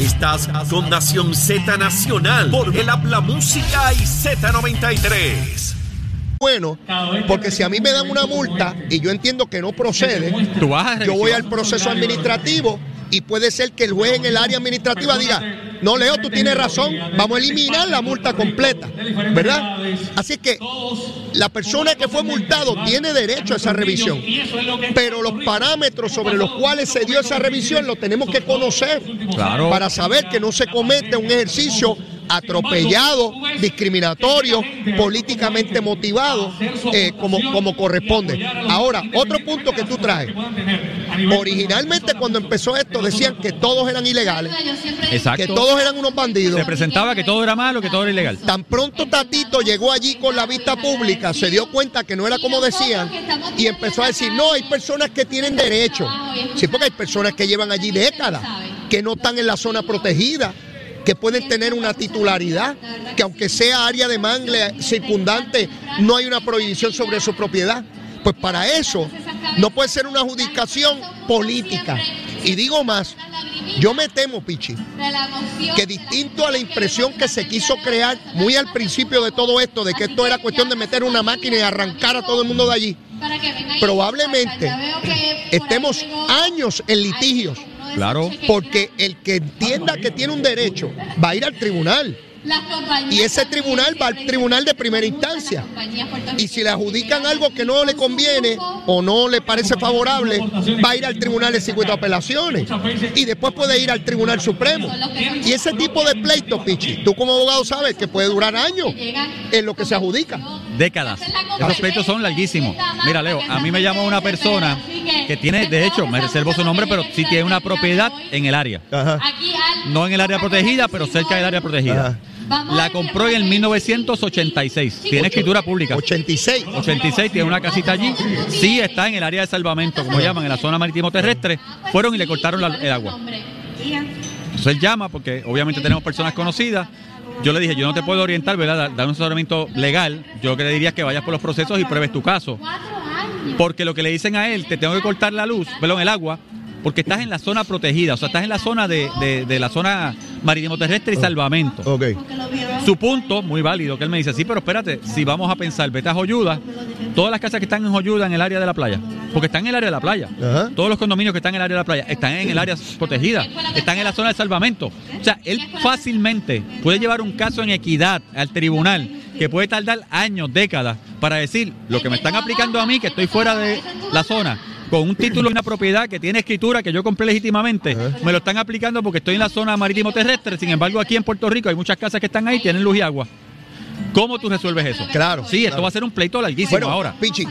Estás con Nación Z Nacional por el Habla Música y Z93. Bueno, porque si a mí me dan una multa y yo entiendo que no procede, yo voy al proceso administrativo y puede ser que el juez en el área administrativa diga, no Leo, tú tienes razón, vamos a eliminar la multa completa, ¿verdad? Así que la persona que fue multado tiene derecho a esa revisión, pero los parámetros sobre los cuales se dio esa revisión los tenemos que conocer Claro. para saber que no se comete un ejercicio atropellado, discriminatorio, políticamente motivado, eh, como, como corresponde. Ahora, otro punto que tú traes. Originalmente cuando empezó esto decían que todos eran ilegales, que todos eran unos bandidos. Se presentaba que todo era malo, que todo era ilegal. Tan pronto Tatito llegó allí con la vista pública, se dio cuenta que no era como decían y empezó a decir, no, hay personas que tienen derecho. Sí, porque hay personas que llevan allí décadas, que no están en la zona protegida, que pueden tener una titularidad, que aunque sea área de mangle circundante, no hay una prohibición sobre su propiedad. Pues para eso no puede ser una adjudicación política. Y digo más, yo me temo, Pichi, que distinto a la impresión que se quiso crear muy al principio de todo esto, de que esto era cuestión de meter una máquina y arrancar a todo el mundo de allí, probablemente estemos años en litigios, Claro. porque el que entienda que tiene un derecho va a ir al tribunal. Y ese tribunal va al tribunal de primera instancia. Y si le adjudican algo que no le conviene o no le parece favorable, va a ir al tribunal de circuito de apelaciones. Y después puede ir al tribunal supremo. Y ese tipo de pleito, Pichi, tú como abogado sabes que puede durar años en lo que se adjudica. Décadas. Esos pleitos son larguísimos. Mira, Leo, a mí me llamó una persona que tiene, de hecho, me reservo su nombre, pero sí tiene una propiedad en el área. Ajá. No en el área protegida, pero cerca del área protegida. La compró en el 1986. Tiene escritura pública. 86. 86, tiene una casita allí. Sí está en el área de salvamento, como llaman, en la zona marítimo terrestre. Fueron y le cortaron la- el agua. Entonces él llama porque obviamente tenemos personas conocidas. Yo le dije, yo no te puedo orientar, ¿verdad? Dar- Dar un asesoramiento legal. Yo lo que le diría es que vayas por los procesos y pruebes tu caso. Porque lo que le dicen a él, te tengo que cortar la luz, perdón, el agua, porque estás en la zona protegida, o sea, estás en la zona de, de- de la zona marítimo terrestre y salvamento. Ok. Su punto, muy válido, que él me dice, sí, pero espérate, si vamos a pensar, vete a Joyuda, todas las casas que están en Joyuda en el área de la playa, porque están en el área de la playa, Ajá. todos los condominios que están en el área de la playa, están en el área protegida, están en la zona de salvamento. O sea, él fácilmente puede llevar un caso en equidad al tribunal que puede tardar años, décadas, para decir lo que me están aplicando a mí, que estoy fuera de la zona, con un título y una propiedad que tiene escritura que yo compré legítimamente, me lo están aplicando porque estoy en la zona marítimo terrestre, sin embargo aquí en Puerto Rico hay muchas casas que están ahí, tienen luz y agua. ¿Cómo tú resuelves eso? Claro, Sí, esto claro. va a ser un pleito larguísimo Bueno, ahora. Pichi,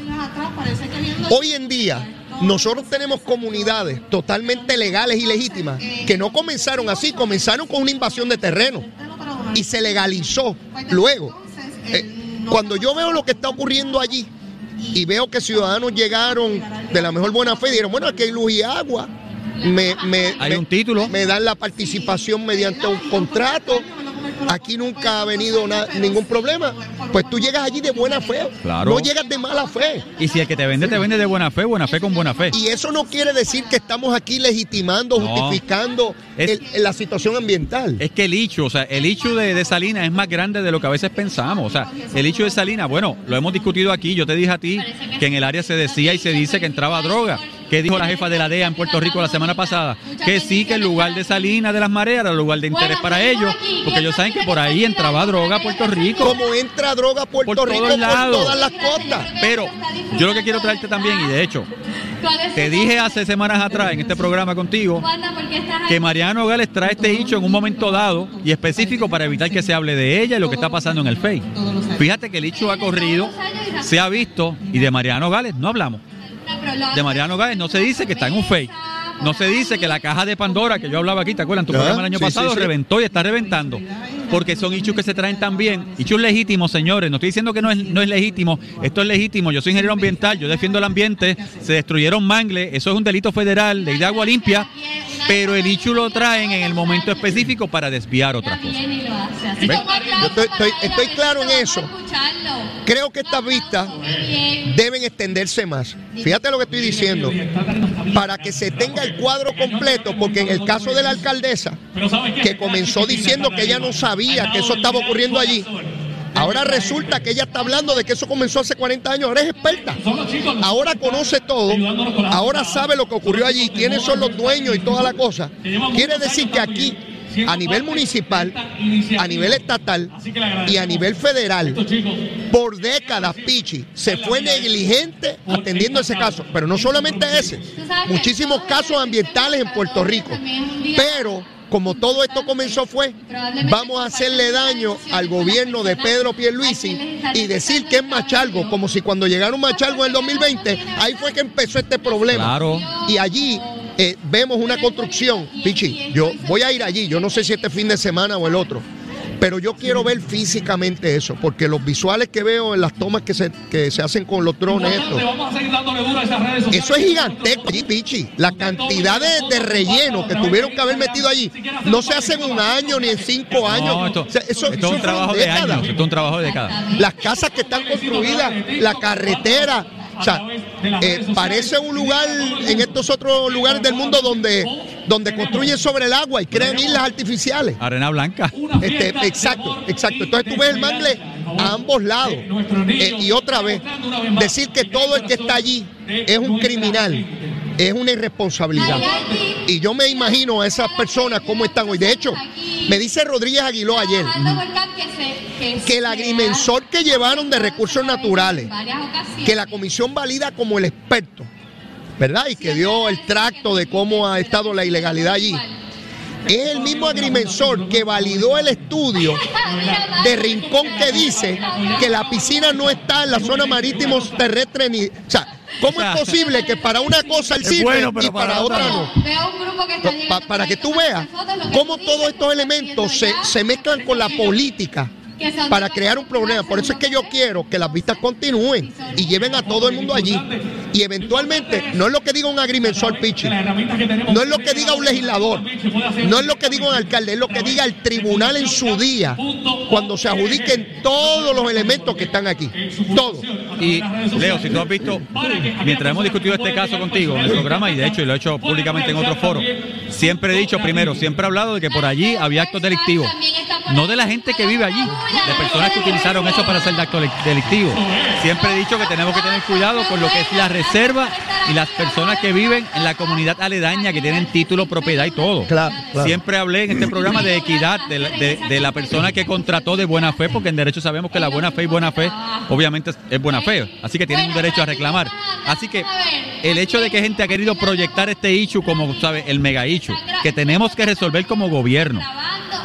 hoy en día nosotros tenemos comunidades totalmente legales y legítimas que no comenzaron así, comenzaron con una invasión de terreno y se legalizó luego. Eh, cuando yo veo lo que está ocurriendo allí y veo que ciudadanos llegaron de la mejor buena fe y dijeron, bueno, aquí hay luz y agua, me, me- Hay me- un título. me dan la participación mediante un contrato. Aquí nunca ha venido na- ningún problema. Pues tú llegas allí de buena fe. Claro. No llegas de mala fe. Y si el que te vende, te vende de buena fe, buena fe con buena fe. Y eso no quiere decir que estamos aquí legitimando, No. justificando Es- el- la situación ambiental. Es que el hecho, o sea, el hecho de, de Salinas es más grande de lo que a veces pensamos. O sea, el hecho de Salinas, bueno, lo hemos discutido aquí. Yo te dije a ti que en el área se decía y se dice que entraba droga. ¿Qué dijo la jefa de la DEA en Puerto Rico la semana pasada? Que sí, que el lugar de Salinas de las mareas era el lugar de interés para ellos, porque ellos saben que por ahí entraba droga a Puerto Rico. Como entra droga a Puerto Por Rico todos por lados. todas las costas. Pero yo lo que quiero traerte también, y de hecho, te dije hace semanas atrás en este programa contigo, que Mariano Gales trae este hecho en un momento dado y específico para evitar que se hable de ella y lo que está pasando en el FEI. Fíjate que el hecho ha corrido, se ha visto y de Mariano Gales no hablamos. De Mariano Gales no se dice que está en un FEI. No se dice que la caja de Pandora, que yo hablaba aquí, ¿te acuerdas? En tu Ah, programa el año sí, pasado sí, sí. reventó y está reventando. Porque son hechos que se traen también. Hechos legítimos, señores. No estoy diciendo que no es, no es legítimo. Esto es legítimo. Yo soy ingeniero ambiental, yo defiendo el ambiente. Se destruyeron mangles. Eso es un delito federal, ley de agua limpia. Pero el hecho lo traen en el momento específico para desviar otras cosas. Yo estoy, estoy- estoy claro en eso. Creo que estas vistas deben extenderse más. Fíjate lo que estoy diciendo. Para que se tenga el cuadro completo, porque en el caso de la alcaldesa, que comenzó diciendo que ella no que eso estaba ocurriendo allí, ahora resulta que ella está hablando de que eso comenzó hace 40 años, ahora es experta. Ahora conoce todo, ahora sabe lo que ocurrió allí, quiénes son los dueños y toda la cosa. Quiere decir que aquí, a nivel municipal, a nivel estatal y a nivel federal, por décadas, Pichi se fue negligente atendiendo ese caso. Pero no solamente ese, muchísimos casos ambientales en Puerto Rico. Pero como todo esto comenzó fue, vamos a hacerle daño al gobierno de Pedro Pierluisi y decir que es Machalgo, como si cuando llegaron Machalgo en el 2020, ahí fue que empezó este problema. Claro. Y allí eh, vemos una construcción. Pichi, yo voy a ir allí, yo no sé si este fin de semana o el otro. Pero yo quiero ver físicamente eso, porque los visuales que veo en las tomas que se, que se hacen con los drones, eso es gigantesco Pichi. La cantidad de, de relleno que tuvieron que haber metido allí no se hace en un año ni en cinco años. No, esto, O sea, eso, esto es un trabajo de años, esto es un trabajo de décadas. Las casas que están construidas, la carretera. O sea, eh, parece un lugar en estos otros lugares del mundo donde, donde construyen sobre el agua y crean islas artificiales. Arena blanca. Este, exacto, exacto. Entonces tú ves el mangle a ambos lados. Eh, y otra vez, decir que todo el que está allí es un criminal es una irresponsabilidad. Y yo me imagino a esas personas cómo están hoy. De hecho, me dice Rodríguez Aguiló ayer que el agrimensor que llevaron de recursos naturales, que la comisión valida como el experto, ¿verdad? Y que dio el tracto de cómo ha estado la ilegalidad allí. Es el mismo agrimensor que validó el estudio de Rincón que dice que la piscina no está en la zona marítimo terrestre ni. O sea, ¿cómo O sea, es posible que para una cosa el sirve bueno, y para, para otra otra no? Pa- para que tú veas cómo todos estos elementos se, se mezclan con la política para crear un problema. Por eso es que yo quiero que las vistas continúen y lleven a todo el mundo allí. Y eventualmente, no es lo que diga un agrimensor Pichi, no es lo que diga un legislador, no es lo que diga un alcalde, es lo que diga el tribunal en su día, cuando se adjudiquen todos los elementos que están aquí. Todos. Y Leo, si tú has visto, mientras hemos discutido este caso contigo en el programa, y de hecho lo he hecho públicamente en otros foros, siempre he dicho, primero, siempre he hablado de que por allí había actos delictivos. No de la gente que vive allí, de personas que utilizaron eso para hacer actos delictivos. Siempre he dicho que tenemos que tener cuidado con lo que es la reserva y las personas que viven en la comunidad aledaña, que tienen título, propiedad y todo. Claro, claro. Siempre hablé en este programa de equidad, de la, de- de la persona que contrató de buena fe, porque en derecho sabemos que la buena fe y buena fe, obviamente, es, es buena fe. Así que tienen un derecho a reclamar. Así que el hecho de que gente ha querido proyectar este issue como, ¿sabe? El mega issue, que tenemos que resolver como gobierno.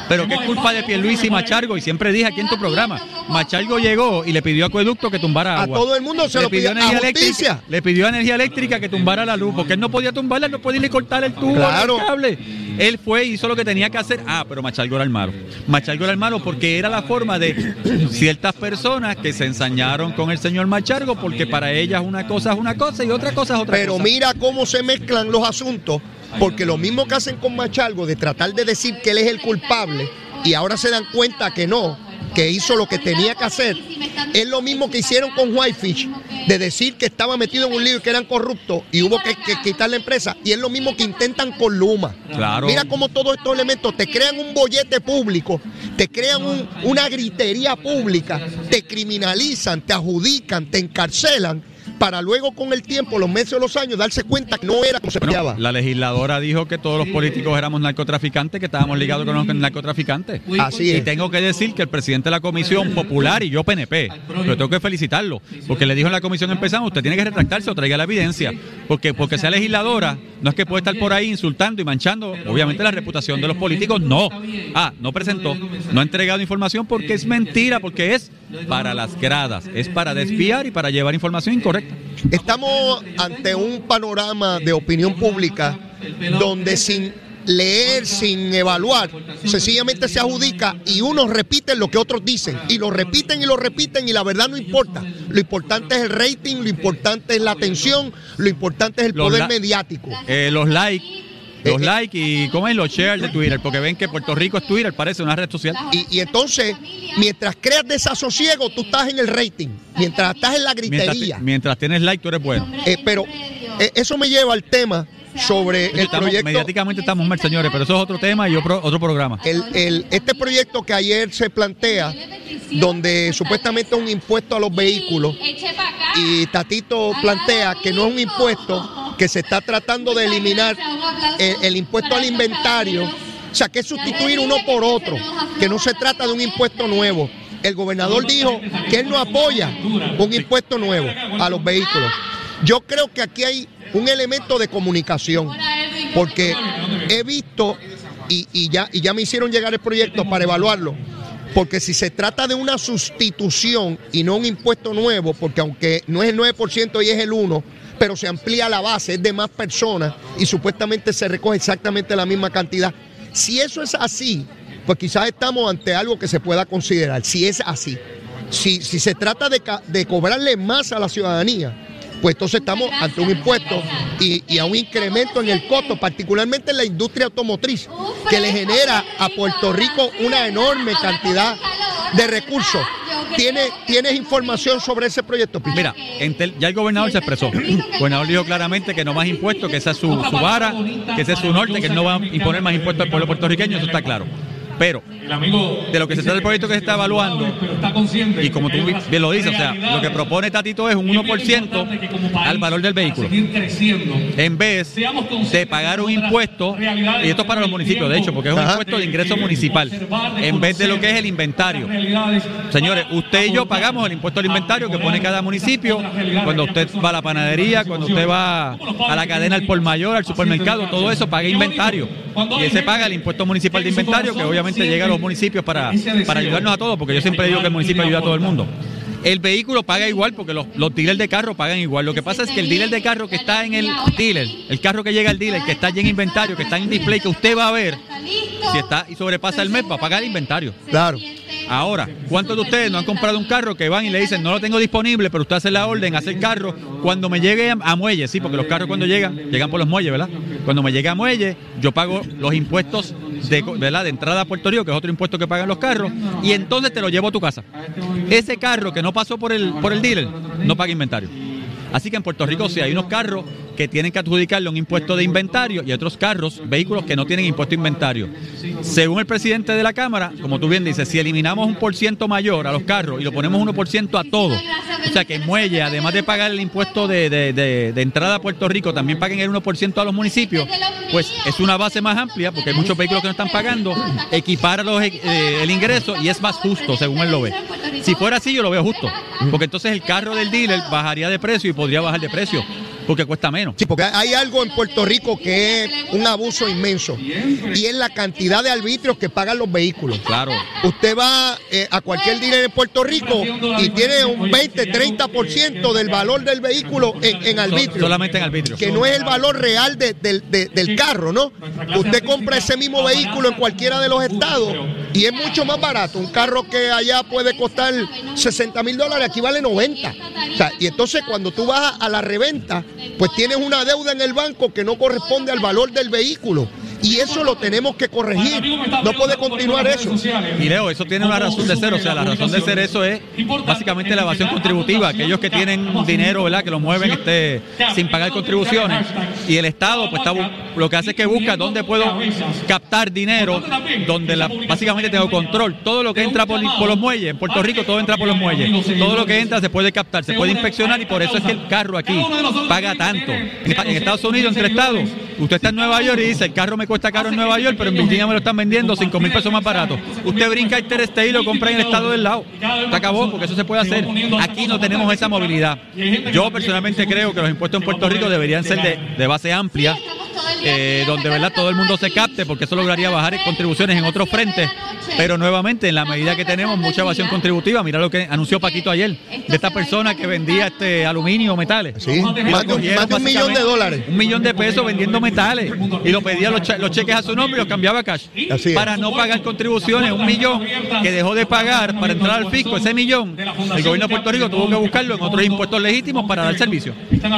Pero que es culpa de Pierluisi y Machargo, y siempre dije aquí en tu programa, Machargo llegó y le pidió a Acueducto que tumbara A agua. todo el mundo se le lo pidió, a energía eléctrica, le pidió a energía eléctrica que tumbara la luz, porque él no podía tumbarla, no podía ni cortar el tubo, Claro. el cable. Él fue y hizo lo que tenía que hacer. Ah, pero Machalgo era el malo. Machalgo era el malo porque era la forma de ciertas personas que se ensañaron con el señor Machargo, porque para ellas una cosa es una cosa y otra cosa es otra Pero cosa. mira cómo se mezclan los asuntos, porque lo mismo que hacen con Machalgo, de tratar de decir que él es el culpable, y ahora se dan cuenta que no, que hizo lo que tenía que hacer, es lo mismo que hicieron con Whitefish, de decir que estaba metido en un lío y que eran corruptos, y hubo que, que quitar la empresa, y es lo mismo que intentan con Luma. Claro. Mira cómo todos estos elementos te crean un bollete público, te crean un- una gritería pública, te criminalizan, te adjudican, te encarcelan, para luego con el tiempo, los meses o los años, darse cuenta que no era como se Bueno, la legisladora dijo que todos los políticos éramos narcotraficantes, que estábamos ligados con los narcotraficantes. Así Y es. tengo que decir que el presidente de la comisión popular y yo PNP, pero tengo que felicitarlo, porque le dijo en la comisión empezamos, usted tiene que retractarse o traiga la evidencia, porque porque sea legisladora, no es que puede estar por ahí insultando y manchando, obviamente, la reputación de los políticos, no. Ah, no presentó, no ha entregado información porque es mentira, porque es para las gradas, es para desviar y para llevar información incorrecta. Estamos ante un panorama de opinión pública donde sin leer, sin evaluar, sencillamente se adjudica y unos repiten lo que otros dicen y lo repiten y lo repiten y la verdad no importa. Lo importante es el rating, lo importante es la atención, lo importante es el poder mediático. Eh, los likes, Los Eh, eh. likes y ¿cómo es? los shares de Twitter, porque ven que Puerto Rico es Twitter, parece una red social. Y, y entonces, mientras creas desasosiego, tú estás en el rating. Mientras estás en la gritería. mientras tienes like, tú eres bueno. Eh, pero eh, eso me lleva al tema sobre el Estamos- proyecto. mediáticamente estamos mal, señores, pero eso es otro tema y otro, otro programa. El, el- este proyecto que ayer se plantea, donde supuestamente es un impuesto a los vehículos, y Tatito plantea que no es un impuesto, que se está tratando de eliminar el, el impuesto al inventario, o sea, que es sustituir uno por otro, que no se trata de un impuesto nuevo. El gobernador dijo que él no apoya un impuesto nuevo a los vehículos. Yo creo que aquí hay un elemento de comunicación, porque he visto y, y ya, y ya me hicieron llegar el proyecto para evaluarlo. Porque si se trata de una sustitución y no un impuesto nuevo, porque aunque no es el 9% y es el 1%, pero se amplía la base, es de más personas y supuestamente se recoge exactamente la misma cantidad. Si eso es así, pues quizás estamos ante algo que se pueda considerar, si es así. Si, si se trata de, de cobrarle más a la ciudadanía, pues entonces estamos ante un impuesto y, y a un incremento en el costo, particularmente en la industria automotriz, que le genera a Puerto Rico una enorme cantidad de recursos. ¿Tienes, ¿Tienes información sobre ese proyecto? Mira, ya el gobernador se expresó. El gobernador dijo claramente que no más impuestos, que esa es su, su vara, que ese es su norte, que él no va a imponer más impuestos al pueblo puertorriqueño, eso está claro. Pero El amigo de lo que se trata el proyecto que se está evaluando, pero está consciente y como tú bien lo dices, o sea, lo que propone Tatito es un Y es bien 1% importante que como país, al valor del vehículo. En vez de pagar un impuesto, y esto es para los municipios, de hecho, porque es un impuesto de ingreso municipal, en vez de lo que es el inventario. Señores, usted y yo pagamos el impuesto al inventario que pone cada municipio. Cuando usted va a la panadería, cuando usted va a la cadena al por mayor, al supermercado, todo eso paga inventario. Y ese paga el impuesto municipal de inventario, que obviamente llega a los municipios para, para ayudarnos a todos, porque yo siempre digo que el municipio ayuda a todo el mundo. El vehículo paga igual porque los, los dealers de carro pagan igual. Lo que pasa es que el dealer de carro que está en el dealer, el carro que llega al dealer, que está allí en inventario, que está en display, que usted va a ver, si está y sobrepasa el mes, va a pagar el inventario. Claro. Ahora, ¿cuántos de ustedes no han comprado un carro que van y le dicen no lo tengo disponible, pero usted hace la orden, hace el carro cuando me llegue a, a muelle? Sí, porque los carros cuando llegan, llegan por los muelles, ¿verdad? Cuando me llegue a muelle, yo pago los impuestos de, ¿verdad? de entrada a Puerto Rico, que es otro impuesto que pagan los carros, y entonces te lo llevo a tu casa. Ese carro que no pasó por el, por el dealer, no paga inventario. Así que en Puerto Rico sí hay unos carros que tienen que adjudicarle un impuesto de inventario y otros carros, vehículos que no tienen impuesto de inventario. Según el presidente de la Cámara, como tú bien dices, si eliminamos un por ciento mayor a los carros y lo ponemos 1% a todo, o sea que Muelle, además de pagar el impuesto de, de- de- entrada a Puerto Rico, también paguen el 1% a los municipios, pues es una base más amplia, porque hay muchos vehículos que no están pagando, equipara los, eh, el ingreso y es más justo, según él lo ve. Si fuera así, yo lo veo justo, porque entonces el carro del dealer bajaría de precio y podría bajar de precio, porque cuesta menos. Sí, porque hay algo en Puerto Rico que es un abuso inmenso y es la cantidad de arbitrios que pagan los vehículos. Claro. Usted va eh, a cualquier dealer en Puerto Rico y tiene un 20, 30% del valor del vehículo en, en arbitrio. Solamente en arbitrio. Que no es el valor real de- del- de- del carro, ¿no? Usted compra ese mismo vehículo en cualquiera de los estados y es mucho más barato. Un carro que allá puede costar 60 mil dólares, aquí vale 90. O sea, y entonces cuando tú vas a la reventa, pues tienes una deuda en el banco que no corresponde al valor del vehículo. Y eso lo tenemos que corregir. No puede continuar eso. Y Leo, eso tiene una razón de ser, o sea, la razón de ser eso es básicamente la evasión contributiva, aquellos que tienen dinero, ¿verdad?, que lo mueven este, sin pagar contribuciones, y el Estado pues está, lo que hace es que busca dónde puedo captar dinero, donde la, básicamente tengo control, todo lo que entra por, por los muelles, en Puerto Rico todo entra por los muelles, todo lo que entra se puede captar, se puede inspeccionar y por eso es que el carro aquí paga tanto. En, en Estados Unidos, entre estados, usted está en Nueva York y dice, el carro me cuesta caro en Nueva York, pero en Virginia me lo están vendiendo 5 mil pesos más barato. Usted brinca el State y lo compra en el estado del lado. Se acabó, porque eso se puede hacer. Aquí no tenemos esa movilidad. Yo personalmente creo que los impuestos en Puerto Rico deberían ser de, de base amplia, eh, donde verdad todo el mundo se capte, porque eso lograría bajar contribuciones en otros frentes. Pero nuevamente, en la medida que tenemos mucha evasión contributiva, mira lo que anunció Paquito ayer, de esta persona que vendía este aluminio, metales. Sí, más de, un- más de un millón de dólares. Un millón de pesos vendiendo metales. Y lo pedía los, che- los cheques a su nombre y los cambiaba a cash. Así. Para no pagar contribuciones, un millón que dejó de pagar para entrar al fisco, ese millón, el gobierno de Puerto Rico tuvo que buscarlo en otros impuestos legítimos para dar servicio.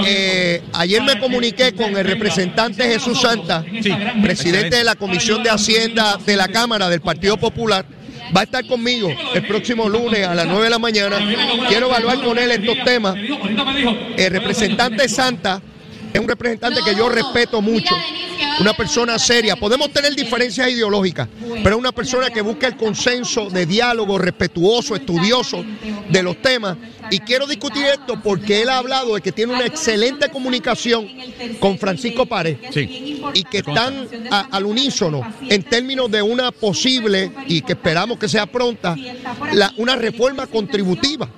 Eh, ayer me comuniqué con el representante Jesús Cruz Santa, Sí, presidente de la Comisión de Hacienda de la Cámara del Partido Popular, va a estar conmigo el próximo lunes a las 9 de la mañana. Quiero evaluar con él estos temas. El representante Santa es un representante que yo respeto mucho, una persona seria. Podemos tener diferencias ideológicas, pero es una persona que busca el consenso de diálogo respetuoso, estudioso de los temas. Y quiero discutir esto porque él ha hablado de que tiene una excelente comunicación con Francisco Sí. y que están a- al unísono en términos de una posible, y que esperamos que sea pronta, la- una reforma contributiva.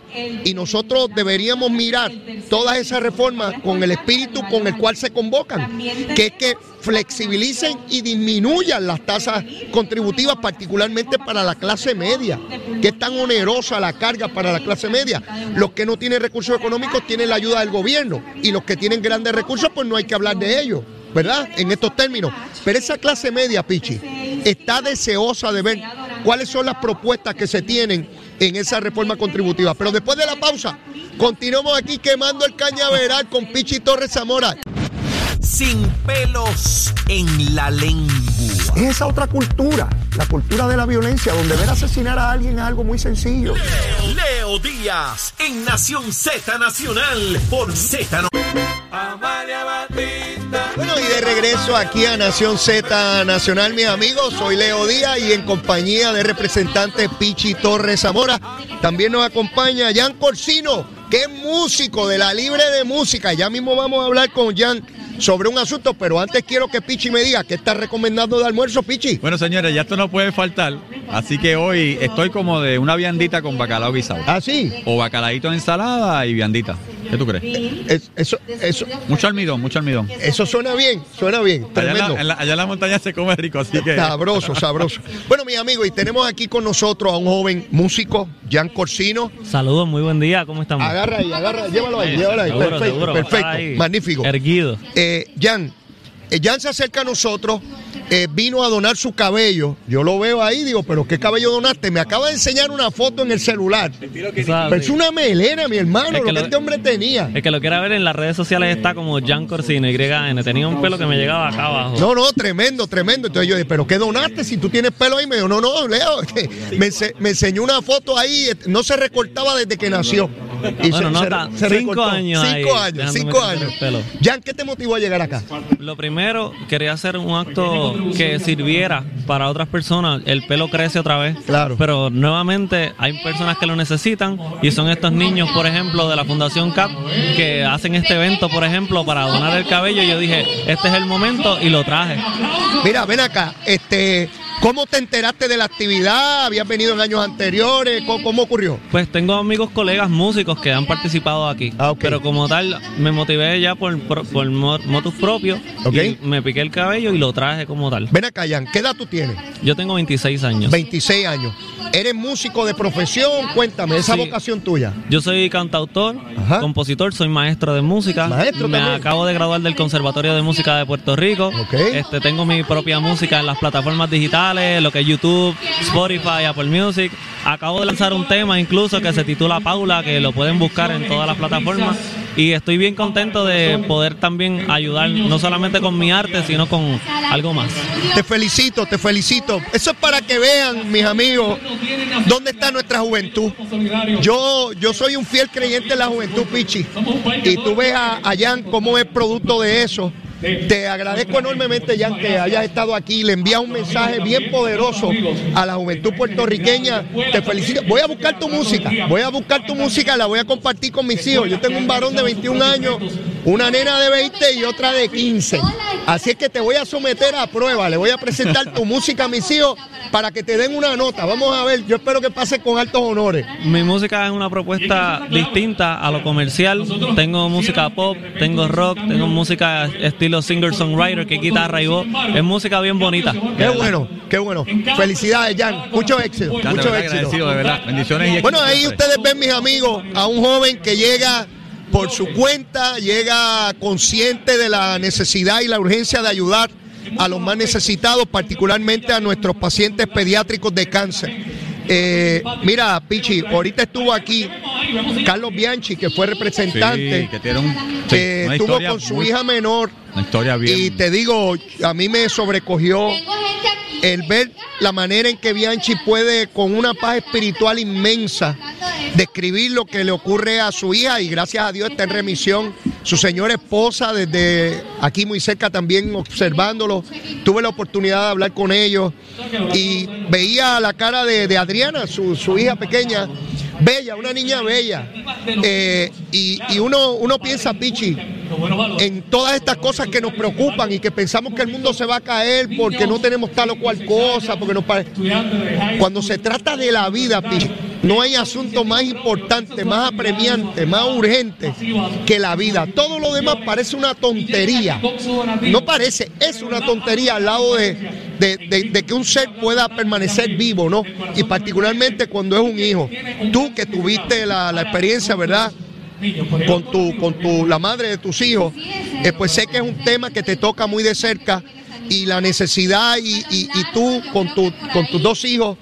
Y nosotros deberíamos mirar todas esas reformas con el espíritu con el cual se convocan, que es que flexibilicen y disminuyan las tasas contributivas, particularmente para la clase media, que es tan onerosa la carga para la clase media. Los que no tienen recursos económicos tienen la ayuda del gobierno y los que tienen grandes recursos, pues no hay que hablar de ellos. ¿verdad? En estos términos. Pero esa clase media, Pichi, está deseosa de ver cuáles son las propuestas que se tienen en esa reforma contributiva. Pero después de la pausa, continuamos aquí quemando el cañaveral con Pichi Torres Zamora. Sin pelos en la lengua. Es esa otra cultura, la cultura de la violencia, donde ver asesinar a alguien es algo muy sencillo. Leo Díaz en Nación Z Nacional por Z. Bueno, y de regreso aquí a Nación Z Nacional, mis amigos, soy Leo Díaz y en compañía de representante Pichi Torres Zamora. También nos acompaña Jan Corsino, que es músico de la Libre de Música. Ya mismo vamos a hablar con Jan sobre un asunto, pero antes quiero que Pichi me diga qué está recomendando de almuerzo, Pichi. Bueno, señores, ya esto no puede faltar. Así que hoy estoy como de una viandita con bacalao guisado. Ah, sí. O bacalaíto en ensalada y viandita. ¿Qué tú crees? Es- eso, eso, Mucho almidón, mucho almidón. eso suena bien, suena bien, Allá en, tremendo. la, en la- allá en la montaña se come rico, así que. Sabroso, sabroso. Bueno, mis amigos, y tenemos aquí con nosotros a un joven músico, Jan Corsino. Saludos, muy buen día, ¿cómo estamos? Agarra ahí, agarra, llévalo ahí, llévalo ahí. Seguro, perfecto, seguro, perfecto, ahí magnífico. Erguido. Eh, eh, Jan se acerca a nosotros, eh, vino a donar su cabello. Yo lo veo ahí, digo, pero ¿qué cabello donaste? Me acaba de enseñar una foto en el celular. Pero es una melena, mi hermano, Es que lo que lo- este hombre tenía. El que lo quiera ver en las redes sociales está como Jan Corsino, YN. Tenía un pelo que me llegaba acá abajo. No, no, tremendo, tremendo. Entonces yo dije, ¿pero qué donaste si tú tienes pelo ahí? Me dijo, no, no, Leo. que me, me enseñó una foto ahí, eh, no se recortaba desde que nació. Y Bueno, no tan- cinco recortó. años Cinco ahí, años, cinco años. Jan, ¿qué te motivó a llegar acá? Lo primero, quería hacer un acto que sirviera para otras personas. El pelo crece otra vez. Claro. Pero nuevamente hay personas que lo necesitan y son estos niños, por ejemplo, de la Fundación CAP que hacen este evento, por ejemplo, para donar el cabello. Yo dije, este es el momento y lo traje. Mira, ven acá, este, ¿cómo te enteraste de la actividad? ¿Habías venido en años anteriores? ¿Cómo, cómo ocurrió? Pues tengo amigos, colegas músicos que han participado aquí. Ah. Pero como tal, me motivé ya por, por, por mo- motus propios. Ok. Y me piqué el cabello y lo traje como tal. Ven acá, Jan, ¿qué edad tú tienes? Yo tengo 26 años. 26 años. ¿Eres músico de profesión? Cuéntame, esa Sí. vocación tuya. Yo soy cantautor, Ajá. compositor, soy maestro de música. Maestro Me también. acabo de graduar del Conservatorio de Música de Puerto Rico. Ok. Este, tengo mi propia música en las plataformas digitales, lo que es YouTube, Spotify, Apple Music. Acabo de lanzar un tema incluso que se titula Paula, que lo pueden buscar en todas las plataformas. Y estoy bien contento de poder también ayudar, no solamente con mi arte, sino con algo más. Te felicito, te felicito. Eso es para que vean, mis amigos, dónde está nuestra juventud. Yo, yo soy un fiel creyente en la juventud, Pichi. Y tú ves a, a Jan cómo es producto de eso. Te agradezco enormemente, Jan, que hayas estado aquí. Le envías un mensaje bien poderoso a la juventud puertorriqueña. Te felicito. Voy a buscar tu música. Voy a buscar tu música, la voy a compartir con mis hijos. Yo tengo un varón de 21 años, una nena de 20 y otra de 15. Así es que te voy a someter a prueba. Le voy a presentar tu música a mis hijos para que te den una nota. Vamos a ver. Yo espero que pase con altos honores. Mi música es una propuesta distinta a lo comercial. Tengo música pop, tengo rock, tengo música estilo singer-songwriter, que es guitarra y voz. Es música bien bonita. Qué bueno, qué bueno. Felicidades, Jan. Mucho éxito. Mucho éxito. agradecido, de verdad. Bendiciones y Bueno, ahí ustedes ven, mis amigos, a un joven que llega por su cuenta, llega consciente de la necesidad y la urgencia de ayudar a los más necesitados, particularmente a nuestros pacientes pediátricos de cáncer. Eh, mira, Pichi, ahorita estuvo aquí Carlos Bianchi, que fue representante, Sí, que tiene un, sí, que una estuvo con su muy- hija menor. Una historia bien. Y te digo, a mí me sobrecogió el ver la manera en que Bianchi puede, con una paz espiritual inmensa, describir lo que le ocurre a su hija y gracias a Dios está en remisión. Su señora esposa, desde aquí muy cerca también observándolo, tuve la oportunidad de hablar con ellos y veía la cara de, Adriana, su, su hija pequeña, bella, una niña bella. Eh, y, y uno, uno piensa, Pichi, en todas estas cosas que nos preocupan y que pensamos que el mundo se va a caer porque no tenemos tal o cual cosa, porque nos pare- Cuando se trata de la vida, no hay asunto más importante, más apremiante, más urgente que la vida. Todo lo demás parece una tontería. No parece, es una tontería al lado de, de- de- de que un ser pueda permanecer vivo, ¿no? Y particularmente cuando es un hijo. Tú que tuviste la, la experiencia, ¿verdad? Con tu, con tu, la madre de tus hijos, eh, pues sé que es un tema que te toca muy de cerca y la necesidad y, y- y tú con, tu, con tus dos hijos,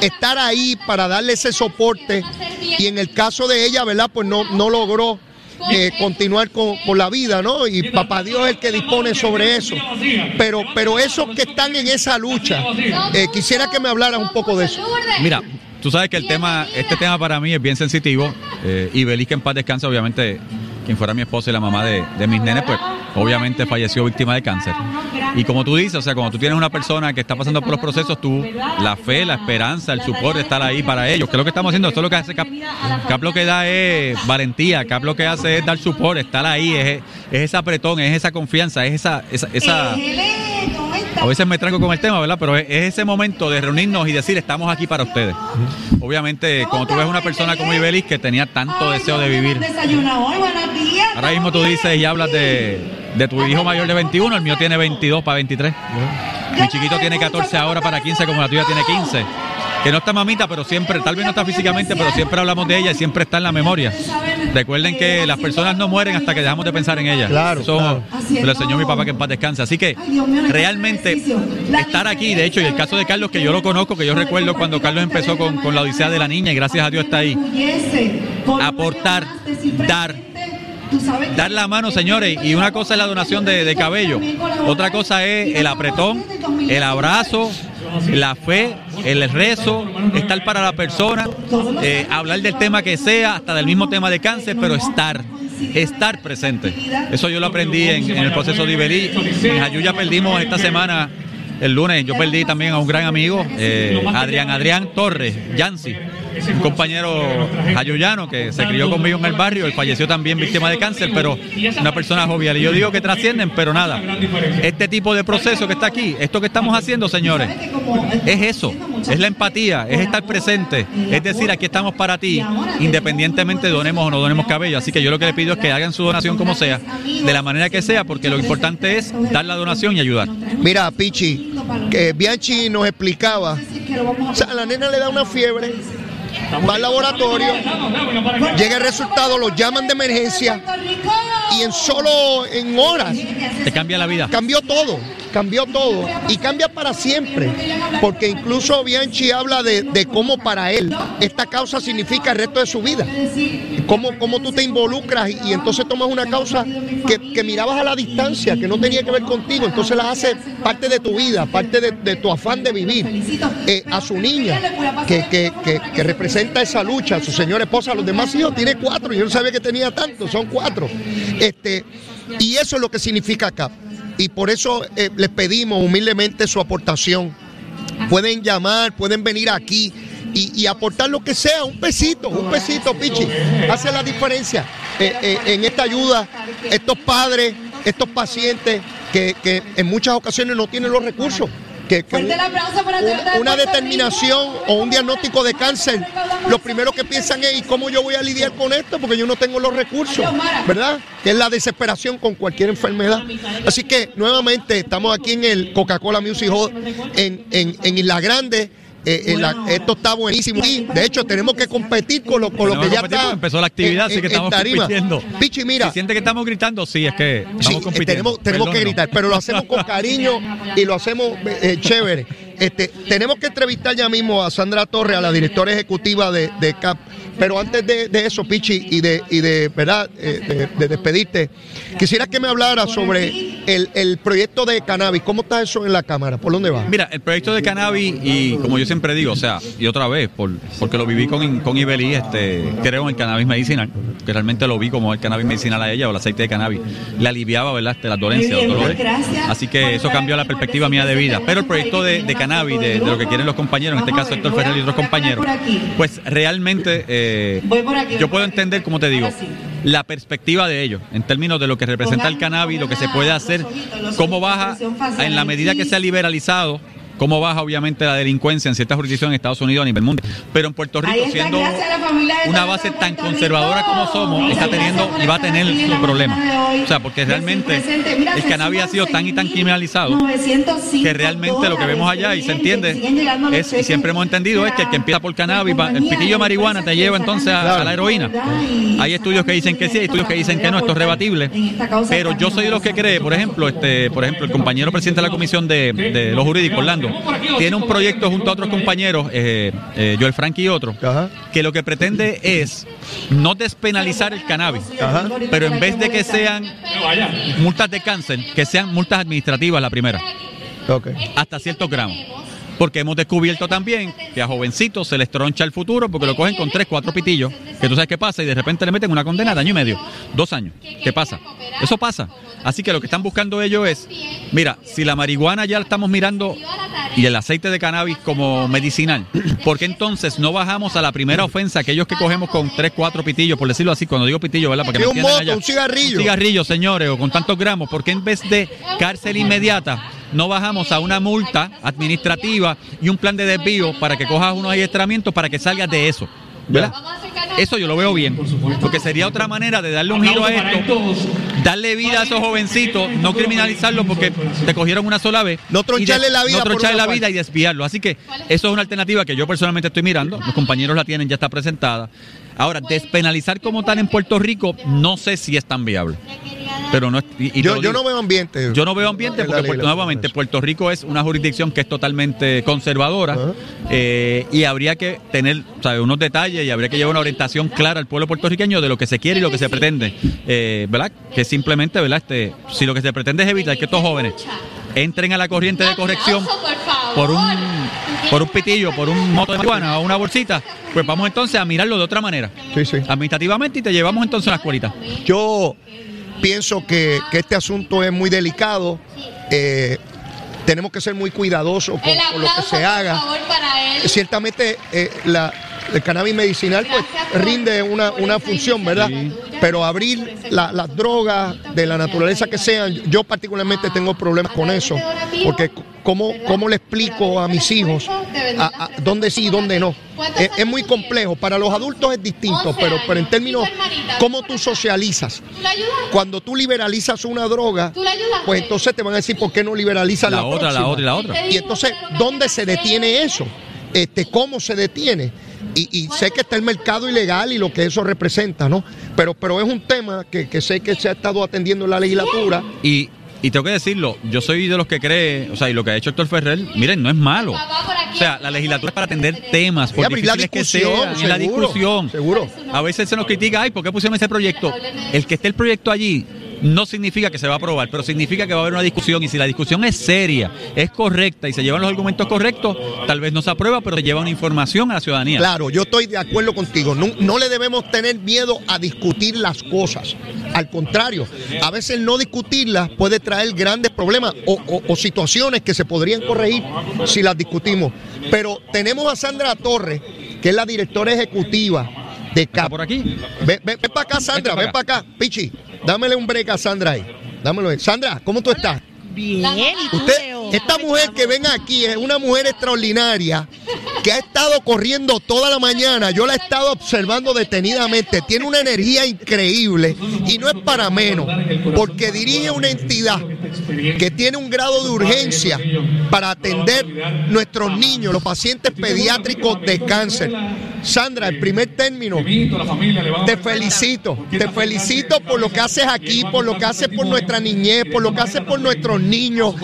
estar ahí para darle ese soporte y en el caso de ella, ¿verdad? Pues no, no logró eh, continuar con, con la vida, ¿no? Y papá Dios es el que dispone sobre eso. Pero, pero esos que están en esa lucha, eh, quisiera que me hablaras un poco de eso. Mira, tú sabes que el tema, este tema para mí es bien sensitivo. Eh, y Belis, que en paz descansa, obviamente, quien fuera mi esposa y la mamá de, de mis nenes, pues obviamente falleció víctima de cáncer. Y como tú dices, o sea, cuando tú tienes una persona que está pasando por los procesos, tú, la fe, la esperanza, el support, estar ahí para ellos. Que es lo que estamos haciendo? Esto es lo que hace Cap. Cap lo que da es valentía, Cap lo que hace es dar support, estar ahí, es, es ese apretón, es esa confianza, es esa, esa, esa a veces me tranco con el tema, ¿verdad? Pero es, es ese momento de reunirnos y decir, estamos aquí para ustedes. Obviamente, cuando tú ves una persona como Ibelis que tenía tanto deseo de vivir, ahora mismo tú dices y hablas de, de tu hijo mayor de 21, el mío tiene 22 para 23. Mi chiquito tiene 14 ahora para 15, como la tuya tiene 15. Que no está mamita, pero siempre, tal vez no está físicamente, pero siempre hablamos de ella y siempre está en la memoria. Recuerden que las personas no mueren hasta que dejamos de pensar en ellas. Claro, Eso claro. me lo enseñó mi papá que en paz descanse. Así que realmente estar aquí, de hecho, y el caso de Carlos, que yo lo conozco, que yo recuerdo cuando Carlos empezó con, con la Odisea de la Niña y gracias a Dios está ahí. Aportar, dar, dar la mano, señores. Y una cosa es la donación de, de cabello, otra cosa es el apretón, el abrazo, la fe, el rezo, estar para la persona, eh, hablar del tema que sea, hasta del mismo tema de cáncer, pero estar, estar presente. Eso yo lo aprendí en, el proceso de Iberí. En Jayuya perdimos esta semana. El lunes yo perdí también a un gran amigo, eh, Adrián Adrián Torres, Yancy, un compañero jayuyano que se crió conmigo en el barrio, él falleció también víctima de cáncer, pero una persona jovial. Y yo digo que trascienden, pero nada. Este tipo de proceso que está aquí, esto que estamos haciendo, señores, es eso, es la empatía, es estar presente, es decir, aquí estamos para ti, independientemente donemos o no donemos cabello. Así que yo lo que le pido es que hagan su donación como sea, de la manera que sea, porque lo importante es dar la donación y ayudar. Mira, Pichi, que Bianchi nos explicaba, o sea, a la nena le da una fiebre, va al laboratorio, llega el resultado, lo llaman de emergencia y en solo en horas Te cambia la vida. cambió todo, cambió todo y cambia para siempre, porque incluso Bianchi habla de, cómo para él esta causa significa el resto de su vida, cómo, cómo tú te involucras y, entonces tomas una causa que, mirabas a la distancia, que no tenía que ver contigo, entonces la hace parte de tu vida, parte de, tu afán de vivir, Eh, a su niña, que, que- que- representa esa lucha, a su señora esposa, a los demás hijos, tiene cuatro, yo no sabía que tenía tantos, son cuatro. Este, y eso es lo que significa acá. Y por eso eh, les pedimos humildemente su aportación. Pueden llamar, pueden venir aquí y, y aportar lo que sea, un pesito, un pesito, Pichi. Hace la diferencia eh, eh, en esta ayuda. Estos padres, estos pacientes que, que en muchas ocasiones no tienen los recursos. Que, que una, determinación o un diagnóstico de cáncer, lo primero que piensan es, ¿y cómo yo voy a lidiar con esto? Porque yo no tengo los recursos, ¿verdad? Que es la desesperación con cualquier enfermedad. Así que nuevamente estamos aquí en el Coca-Cola Music Hall en, en, en Isla Grande. Eh, en la- esto está buenísimo y de hecho tenemos que competir con lo, con lo que ya está empezó la actividad, así que estamos tarima. compitiendo. Pichi, mira, Si siente que estamos gritando, sí, es que estamos Sí, eh, compitiendo. tenemos, tenemos que gritar, pero lo hacemos con cariño y lo hacemos eh, chévere. Este, tenemos que entrevistar ya mismo a Sandra Torres, a la directora ejecutiva de, de CAP. Pero antes de, de eso, Pichi, y de, y de verdad, eh, de, de despedirte, quisiera que me hablara sobre el, el proyecto de cannabis. ¿Cómo está eso en la Cámara? ¿Por dónde va? Mira, el proyecto de cannabis, y como yo siempre digo, o sea, y otra vez, por, porque lo viví con, con Ibeli, este, creo en el cannabis medicinal, que realmente lo vi como el cannabis medicinal a ella o el aceite de cannabis. Le aliviaba, ¿verdad?, este, las dolencias, los dolores. Así que eso cambió la perspectiva mía de vida. Pero el proyecto de, de cannabis, de, de lo que quieren los compañeros, en este caso Héctor Ferrer y otros compañeros, pues realmente eh, yo puedo entender, como te digo, la perspectiva de ellos, en términos de lo que representa el cannabis, lo que se puede hacer, cómo baja en la medida que se ha liberalizado cómo baja obviamente la delincuencia en ciertas jurisdicciones en Estados Unidos a nivel mundial. Pero en Puerto Rico, siendo una base tan conservadora como somos, está teniendo y va a tener sus problemas. O sea, porque realmente el cannabis ha sido tan y tan criminalizado que realmente lo que vemos allá y se entiende es, y siempre hemos entendido es que el que empieza por cannabis, el piquillo de marihuana te lleva entonces a, a la heroína. Hay estudios que dicen que sí, hay estudios que dicen que no, esto es rebatible. Pero yo soy de los que cree, por ejemplo, este, por ejemplo, el compañero presidente de la comisión de, de los jurídicos, Orlando, tiene un proyecto junto a otros compañeros, eh, eh, Joel Frank y otros, Ajá. que lo que pretende es no despenalizar el cannabis, Ajá. pero en vez de que sean multas de cáncer, que sean multas administrativas la primera, hasta ciertos gramos. Porque hemos descubierto también que a jovencitos se les troncha el futuro porque lo cogen con tres, cuatro pitillos, que tú sabes qué pasa, y de repente le meten una condena de año y medio, dos años. ¿Qué pasa? Eso pasa. Así que lo que están buscando ellos es, mira, si la marihuana ya la estamos mirando y el aceite de cannabis como medicinal, ¿por qué entonces no bajamos a la primera ofensa aquellos que cogemos con tres, cuatro pitillos, por decirlo así, cuando digo pitillo, ¿verdad? Para que un moto, allá. un cigarrillo. Un cigarrillo, señores, o con tantos gramos, ¿por qué en vez de cárcel inmediata no bajamos a una multa administrativa y un plan de desvío para que cojas unos adiestramientos para que salgas de eso? ¿Verdad? Eso yo lo veo bien, porque sería otra manera de darle un giro a esto, darle vida a esos jovencitos, no criminalizarlos porque te cogieron una sola vez. No troncharle la vida No troncharle la vida y desviarlo. Así que eso es una alternativa que yo personalmente estoy mirando. Los compañeros la tienen, ya está presentada. Ahora, despenalizar como tal en Puerto Rico, no sé si es tan viable. Pero no y- y Yo, yo no veo ambiente. Yo no veo ambiente porque, Puerto- nuevamente, Puerto Rico es una jurisdicción que es totalmente conservadora eh, y habría que tener ¿sabe? unos detalles y habría que llevar una orientación clara al pueblo puertorriqueño de lo que se quiere y lo que se pretende. Eh, ¿Verdad? Que simplemente, ¿verdad? Este, si lo que se pretende es evitar que estos jóvenes entren a la corriente de corrección por un, por un pitillo, por un moto de marihuana o una bolsita, pues vamos entonces a mirarlo de otra manera. Sí, sí. Administrativamente y te llevamos entonces a la escuelita. Yo pienso que, que este asunto es muy delicado. Eh, tenemos que ser muy cuidadosos con, lo que se haga. Ciertamente eh, la, el cannabis medicinal pues rinde una, una función, ¿verdad? Pero abrir la- las drogas de la naturaleza que sean, yo particularmente tengo problemas con eso, porque ¿cómo, cómo le explico a mis hijos a, a dónde sí y dónde no? Es, es muy complejo, para los adultos es distinto, pero, pero en términos, ¿cómo tú socializas? Cuando tú liberalizas una droga, pues entonces te van a decir por qué no liberalizas la, La otra, la otra y la otra. Y entonces, ¿dónde se detiene eso? Este, ¿Cómo se detiene? Y, y sé que está el mercado ilegal y lo que eso representa, ¿no? Pero, pero es un tema que, que sé que se ha estado atendiendo en la legislatura. Y, y tengo que decirlo, yo soy de los que cree, o sea, y lo que ha hecho Héctor Ferrer, miren, no es malo. O sea, la legislatura es para atender temas, por Y la que discusión, sean, es la seguro, discusión. seguro. A veces se nos critica, ay, ¿por qué pusieron ese proyecto? El que esté el proyecto allí no significa que se va a aprobar, pero significa que va a haber una discusión y si la discusión es seria, es correcta y se llevan los argumentos correctos, tal vez no se aprueba, pero se lleva una información a la ciudadanía. Claro, yo estoy de acuerdo contigo. No, no le debemos tener miedo a discutir las cosas. Al contrario, a veces no discutirlas puede traer grandes problemas o, o- o situaciones que se podrían corregir si las discutimos. Pero tenemos a Sandra Torres, que es la directora ejecutiva de ¿Está CAP. por aquí? Ven, ven- ven para acá, Sandra, ven para acá. Pichi, dámele un break a Sandra ahí. Dámelo ahí. Sandra, ¿cómo tú estás? Bien, ¿y tú, Usted? Esta mujer que ven aquí es una mujer extraordinaria que ha estado corriendo toda la mañana. Yo la he estado observando detenidamente. Tiene una energía increíble y no es para menos, porque dirige una entidad que tiene un grado de urgencia para atender nuestros niños, los pacientes pediátricos de cáncer. Sandra, el primer término, te felicito, te felicito por lo que haces aquí, por lo que haces por nuestra niñez, por lo que haces por nuestros niños.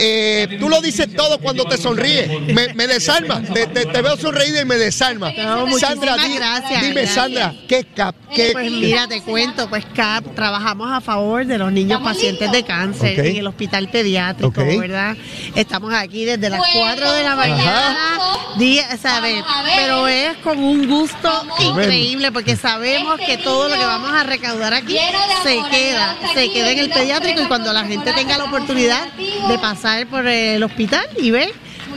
Eh, tú lo dices todo cuando te sonríes, me, me desarma, te, te- te veo sonreír y me desarma. No, Sandra, di- gracias, dime gracias. Sandra, ¿qué cap? ¿Qué, Pues mira, te cuento, pues CAP trabajamos a favor de los niños pacientes de cáncer en el hospital pediátrico. ¿verdad? Estamos aquí desde las 4 de la mañana, día, ¿sabes? Pero es con un gusto increíble porque sabemos que todo lo que vamos a recaudar aquí se queda, se queda en el pediátrico y cuando la gente tenga la oportunidad de pasar por el hospital y ver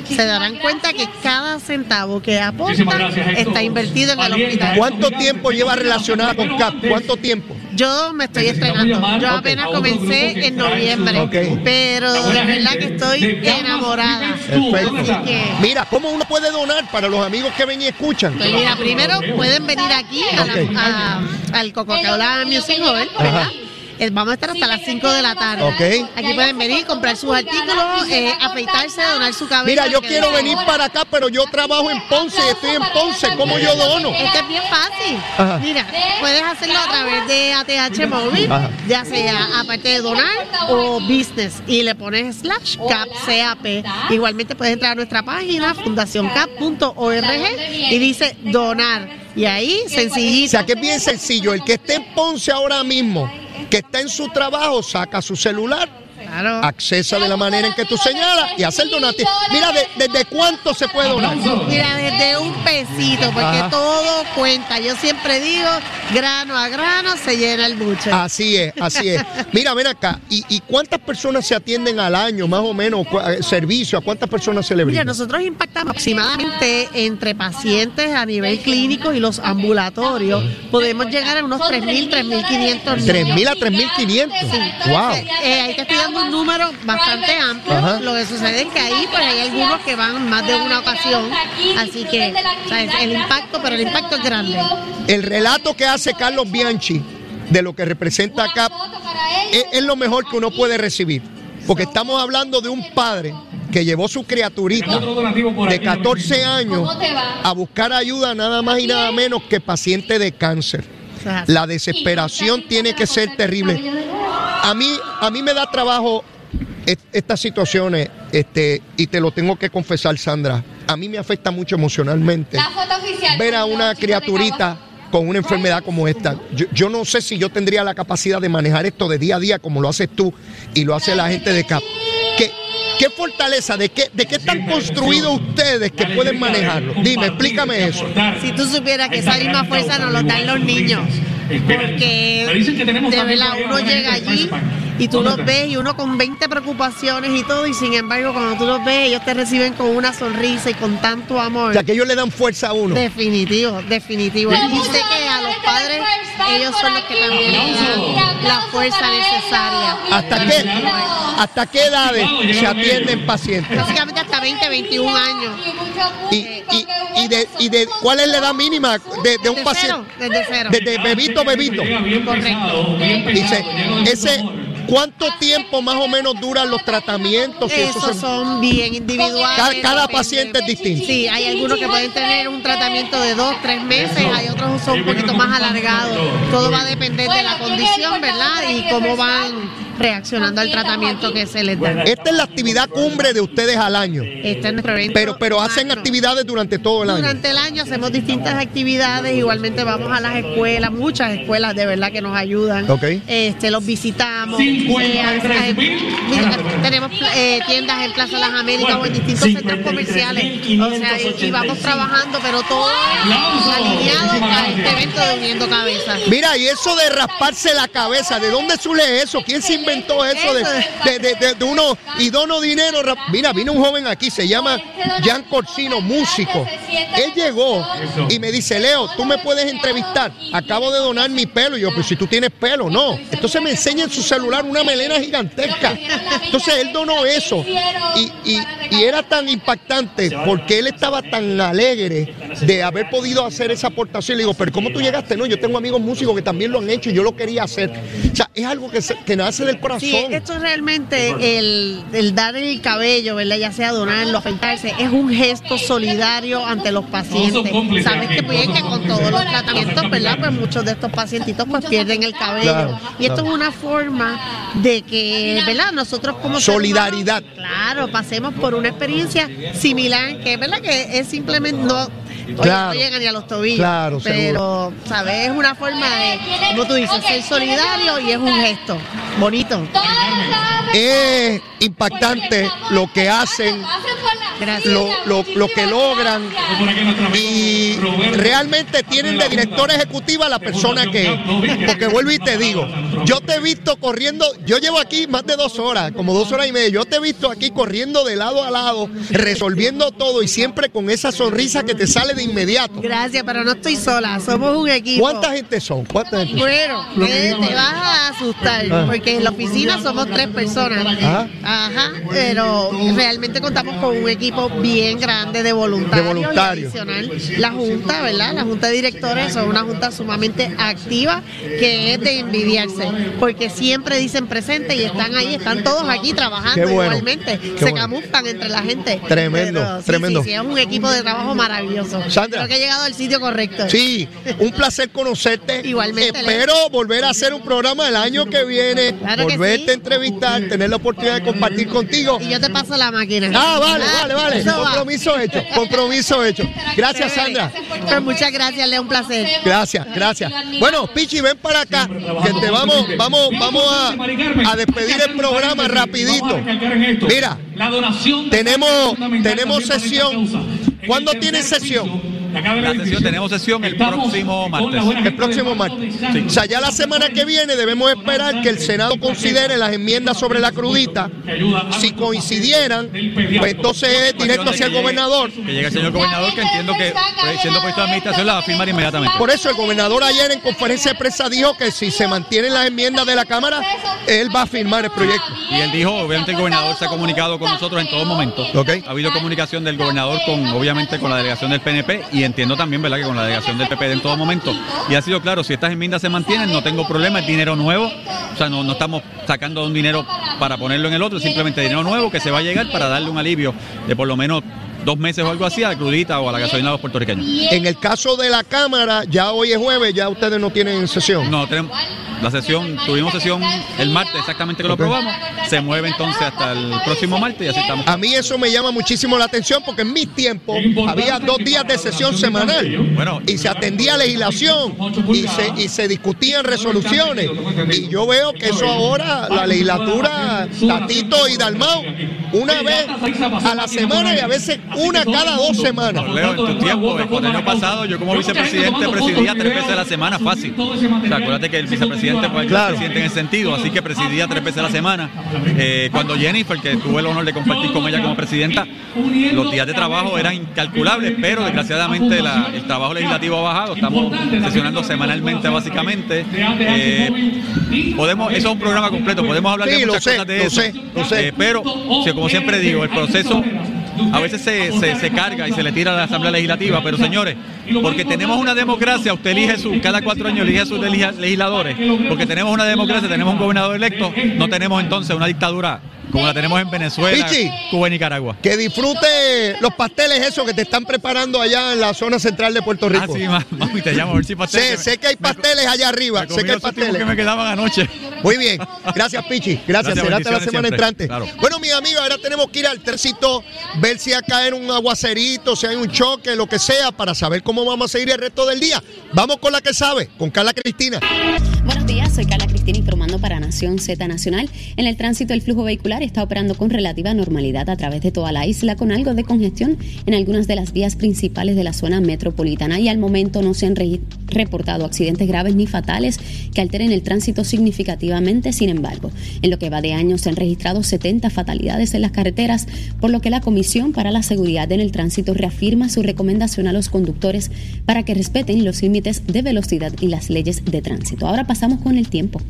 se darán cuenta que cada centavo que aporta está invertido en el hospital. ¿Cuánto tiempo lleva relacionada con CAP? ¿Cuánto tiempo? Yo me estoy estrenando. Yo apenas comencé en noviembre. Pero de verdad que estoy enamorada. Mira, ¿cómo uno puede donar para los amigos que ven y escuchan? Pues mira, primero pueden venir aquí a la- a- al Coca-Cola Music Hall, ¿verdad? Eh, Vamos a estar hasta las 5 de la tarde. Ok. Aquí pueden venir, comprar sus artículos, eh, afeitarse, donar su cabello. Mira, yo quiero venir para acá, pero yo trabajo en Ponce y estoy en Ponce. ¿Cómo yo dono? Esto es bien fácil. Ajá. Mira, puedes hacerlo a través de ATH móvil, Ajá. ya sea aparte de donar o business, y le pones slash cap, CAP. Igualmente puedes entrar a nuestra página, fundacioncap.org, y dice donar. Y ahí, O sencillito. sea que es bien sencillo. El que esté en Ponce ahora mismo, que está en su trabajo, saca su celular, Claro. accesa de la manera en que tú señalas y hace el donativo. Mira, de- ¿desde cuánto se puede donar? Mira, desde un pesito, porque Ajá. todo cuenta. Yo siempre digo, grano a grano se llena el buche. Así es, así es. Mira, ven acá. ¿Y, y cuántas personas se atienden al año, más o menos? Eh, ¿Servicio? ¿A cuántas personas se le Mira, brinda? nosotros impactamos aproximadamente entre pacientes a nivel clínico y los ambulatorios. Podemos llegar a unos 3.000, 3.500 niños. 3.000 a 3.500. Wow. Eh, ahí te estoy dando un número bastante amplio. Ajá. Lo que sucede es que ahí pues hay algunos que van más de una ocasión. Así que o sea, el impacto, pero el impacto es grande. El relato que hace Carlos Bianchi de lo que representa acá es, es lo mejor que uno puede recibir. Porque estamos hablando de un padre que llevó su criaturita de aquí, 14 años a buscar ayuda nada más y nada menos que paciente de cáncer. La desesperación tiene que ser terrible. A mí, a mí me da trabajo est- estas situaciones, este, y te lo tengo que confesar, Sandra. A mí me afecta mucho emocionalmente ver a una criaturita con una enfermedad como esta. Yo, yo no sé si yo tendría la capacidad de manejar esto de día a día como lo haces tú y lo hace la gente de CAP. ¿Qué, qué fortaleza, de qué, de qué están construidos ustedes que pueden manejarlo? Dime, explícame eso. Si tú supieras que esa misma fuerza nos lo dan los niños. Porque de verdad uno llega allí y tú los ves y uno con 20 preocupaciones y todo y sin embargo cuando tú los ves ellos te reciben con una sonrisa y con tanto amor. O sea, que ellos le dan fuerza a uno. Definitivo, definitivo. Y sé que a los padres ellos son los que también les dan la fuerza necesaria. ¿Hasta qué, ¿Hasta qué edades se atienden pacientes? Básicamente hasta 20, 21 años. Y, y, y de, y de cuál es la edad mínima de, de un Desde paciente? cero, desde cero. Desde bebito, bebito. Correcto. Dice, ese, ¿cuánto tiempo más o menos duran los tratamientos? Si Esos se- son bien individuales. Cada- paciente es distinto. Sí, hay algunos que pueden tener un tratamiento de dos, tres meses, hay otros que son un poquito más alargados. Todo va a depender de la condición, ¿verdad? Y cómo van reaccionando al tratamiento que se les da. Esta es la actividad cumbre de ustedes al año. Este es nuestro evento Pero, pero hacen macro. actividades durante todo el año. Durante el año hacemos distintas actividades, igualmente vamos a las escuelas, muchas escuelas de verdad que nos ayudan. Ok. Este, los visitamos. 53 eh, mil. mira, tenemos eh, tiendas en Plaza Las Américas o en distintos centros comerciales. O sea, y, y vamos trabajando, pero todo alineado a este evento de Uniendo Cabezas. Mira, y eso de rasparse la cabeza, ¿de dónde surge eso? ¿Quién se inventó eso de, de, de- de- de uno y dono dinero? Mira, vino un joven aquí, se llama Jan Corsino, músico. Él llegó y me dice, Leo, tú me puedes entrevistar. Acabo de donar mi pelo. Y yo, pues si tú tienes pelo, no. Entonces me enseña en su celular una melena gigantesca. Entonces él donó eso. Y, y- y era tan impactante porque él estaba tan alegre de haber podido hacer esa aportación. Le digo, pero ¿cómo tú llegaste? No, yo tengo amigos músicos que también lo han hecho y yo lo quería hacer. O sea, es algo que, se- que nace del corazón. Sí, esto es realmente el, el dar el cabello, ¿verdad? Ya sea donarlo, afeitarse, es un gesto solidario ante los pacientes. Sabes que, pues, que con todos los tratamientos, ¿verdad? Pues muchos de estos pacientitos pues pierden el cabello. Claro, y esto claro. es una forma de que, ¿verdad? Nosotros como Solidaridad. humanos, claro, pasemos por una experiencia similar, que es verdad que es simplemente no. Oye, Claro. no llega ni a los tobillos. Claro, pero, ¿sabes? Es una forma de, como tú dices, ser solidario y es un gesto bonito. Es impactante lo que hacen, lo, lo- lo que logran y realmente tienen de directora ejecutiva a la persona que es. Porque vuelvo y te digo, yo te he visto corriendo, yo llevo aquí más de dos horas, como dos horas y media, yo te he visto aquí corriendo de lado a lado, resolviendo todo y siempre con esa sonrisa que te sale de inmediato. Gracias, pero no estoy sola, somos un equipo. ¿Cuánta gente son? ¿Cuánta gente son? Bueno, eh, te vas a asustar, Ah. porque en la oficina somos tres personas. Ajá. Ajá, pero realmente contamos con un equipo bien grande de voluntarios. De voluntarios. y adicional, la Junta, ¿verdad? La Junta de Directores son una junta sumamente activa que es de envidiarse, porque siempre dicen presente y están ahí, están todos aquí trabajando Qué bueno, igualmente. qué Se bueno. camuflan entre la gente. Tremendo, Pero sí, tremendo. Sí, sí, es un equipo de trabajo maravilloso. Sandra. Creo que he llegado al sitio correcto. Sí, un placer conocerte. Igualmente, Espero volver a hacer un programa el año que viene, Claro que volverte sí. a entrevistar, tener la oportunidad de compartir contigo. Y yo te paso la máquina. Ah, vale, Ah, vale, vale. va. Compromiso hecho, compromiso hecho. Gracias. Sandra. Pues muchas gracias, Leo, un placer. Gracias, gracias. Bueno, Pichi, ven para acá, que te vamos, vamos, vamos a, a despedir el programa rapidito. Mira, tenemos, tenemos sesión. ¿Cuándo tienen sesión? La sesión, tenemos sesión el próximo martes. El próximo martes. O sea, ya la semana que viene debemos esperar que el Senado considere las enmiendas sobre la crudita. Si coincidieran, pues entonces es directo hacia el gobernador. Que llegue el señor gobernador, que entiendo que pues, siendo puesto de administración la va a firmar inmediatamente. Por eso el gobernador ayer en conferencia de prensa dijo que si se mantienen las enmiendas de la Cámara, él va a firmar el proyecto. Y él dijo, obviamente el gobernador se ha comunicado con nosotros en todo momento. Ok. Ha habido comunicación del gobernador con, obviamente, con la delegación del PNP y entiendo también, ¿verdad?, que con la delegación del PPD en todo momento. Y ha sido claro, si estas enmiendas se mantienen, no tengo problema, es dinero nuevo. O sea, no, no estamos sacando un dinero para ponerlo en el otro, simplemente dinero nuevo que se va a llegar para darle un alivio de por lo menos dos meses o algo así a la crudita o a la gasolina de los puertorriqueños. En el caso de la Cámara, ya hoy es jueves, ya ustedes no tienen sesión. No, tenemos la sesión, tuvimos sesión el martes exactamente que lo Ok. aprobamos, se mueve entonces hasta el próximo martes y así estamos. A mí eso me llama muchísimo la atención porque en mis tiempos había dos días de sesión semanal Bueno. y se atendía legislación y se, y se discutían resoluciones. Y yo veo que eso ahora, la legislatura, Tatito y Dalmau, una vez a la semana y a veces una cada dos semanas. Leo, en tu tiempo, el año pasado, yo como vicepresidente presidía tres veces a la semana fácil. O sea, acuérdate que el vicepresidente fue el Claro. presidente en ese sentido, así que presidía tres veces a la semana. Eh, cuando Jennifer, que tuve el honor de compartir con ella como presidenta, los días de trabajo eran incalculables, pero desgraciadamente la- el trabajo legislativo ha bajado. Estamos sesionando semanalmente, básicamente. Eh, podemos, eso es un programa completo, podemos hablar Sí, de lo muchas sé, cosas de lo eso. sé, lo sé. Eh, pero, como siempre digo, el proceso a veces se, se- carga y se le tira a la Asamblea Legislativa, pero señores, porque tenemos una democracia, usted elige su, cada cuatro años elige a sus legisla- legisladores, porque tenemos una democracia, tenemos un gobernador electo, no tenemos entonces una dictadura como la tenemos en Venezuela, Pichi. Cuba y Nicaragua. Que disfrute los pasteles esos que te están preparando allá en la zona central de Puerto Rico. Ah, sí, ma- mami, te llamo a ver si pastel. Sé, sé que hay pasteles allá arriba, sé que hay pasteles. que me quedaban anoche. Muy bien, gracias Pichi, gracias, Gracias, será hasta la semana siempre. entrante. Claro. Bueno, mis amigos, ahora tenemos que ir al tército, ver si va a caer un aguacerito, si hay un choque, lo que sea, para saber cómo vamos a seguir el resto del día. Vamos con la que sabe, con Carla Cristina. Buenos días, soy Carla Cristina informando para Nación Z Nacional. En el tránsito el flujo vehicular está operando con relativa normalidad a través de toda la isla con algo de congestión en algunas de las vías principales de la zona metropolitana y al momento no se han re- reportado accidentes graves ni fatales que alteren el tránsito significativamente. Sin embargo, en lo que va de año se han registrado 70 fatalidades en las carreteras, por lo que la Comisión para la Seguridad en el Tránsito reafirma su recomendación a los conductores para que respeten los límites de velocidad y las leyes de tránsito. Ahora pasamos con el tiempo.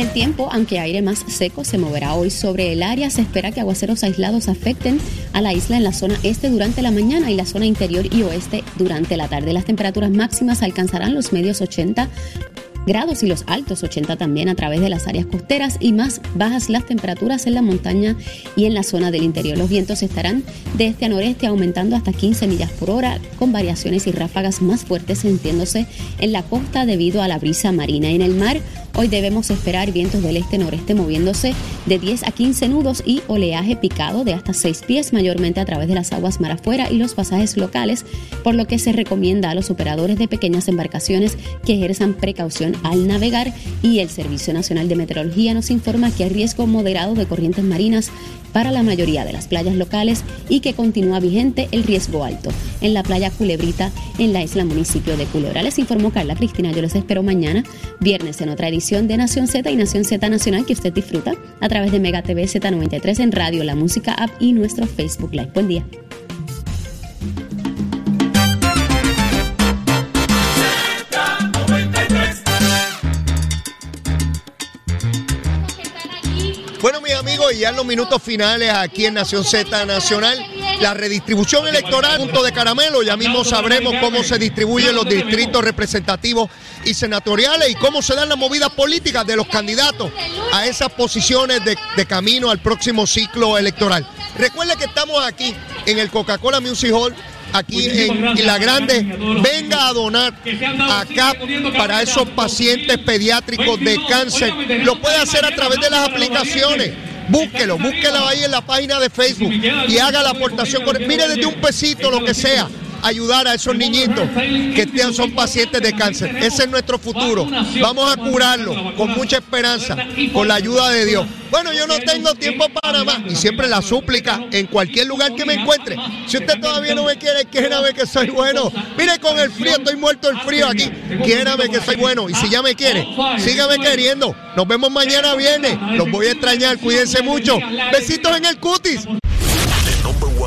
En el tiempo, aunque aire más seco se moverá hoy sobre el área, se espera que aguaceros aislados afecten a la isla en la zona este durante la mañana y la zona interior y oeste durante la tarde. Las temperaturas máximas alcanzarán los medios 80 grados y los altos 80 también a través de las áreas costeras y más bajas las temperaturas en la montaña y en la zona del interior. Los vientos estarán de este a noreste aumentando hasta 15 millas por hora con variaciones y ráfagas más fuertes sintiéndose en la costa debido a la brisa marina. En el mar hoy debemos esperar vientos del este-noreste moviéndose de 10 a 15 nudos y oleaje picado de hasta 6 pies mayormente a través de las aguas mar afuera y los pasajes locales, por lo que se recomienda a los operadores de pequeñas embarcaciones que ejerzan precaución al navegar y el Servicio Nacional de Meteorología nos informa que hay riesgo moderado de corrientes marinas para la mayoría de las playas locales y que continúa vigente el riesgo alto en la playa Culebrita en la isla municipio de Culebra. Les informó Carla Cristina, yo les espero mañana, viernes, en otra edición de Nación Z y Nación Z Nacional que usted disfruta a través de Mega TV Z93 en radio, la música app y nuestro Facebook Live. Buen día. Bueno, mis amigos, ya en los minutos finales aquí en Nación Z Nacional, la redistribución electoral, punto de caramelo, ya mismo sabremos cómo se distribuyen los distritos representativos y senatoriales y cómo se dan las movidas políticas de los candidatos a esas posiciones de, de camino al próximo ciclo electoral. Recuerde que estamos aquí en el Coca-Cola Music Hall aquí en La Grande, venga a donar acá para esos pacientes pediátricos de cáncer. Lo puede hacer a través de las aplicaciones. Búsquelo, búsquelo ahí en la página de Facebook y haga la aportación. Mire desde un pesito, lo que sea ayudar a esos niñitos que son pacientes de cáncer. Ese es nuestro futuro. Vamos a curarlo con mucha esperanza, con la ayuda de Dios. Bueno, yo no tengo tiempo para más y siempre la súplica en cualquier lugar que me encuentre. Si usted todavía no me quiere, quiérame que soy bueno. Mire con el frío, estoy muerto del frío aquí. Quiérame que soy bueno y si ya me quiere, sígame queriendo. Nos vemos mañana viernes. Los voy a extrañar, cuídense mucho. Besitos en el cutis.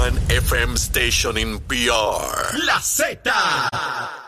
One FM station in PR. La Z.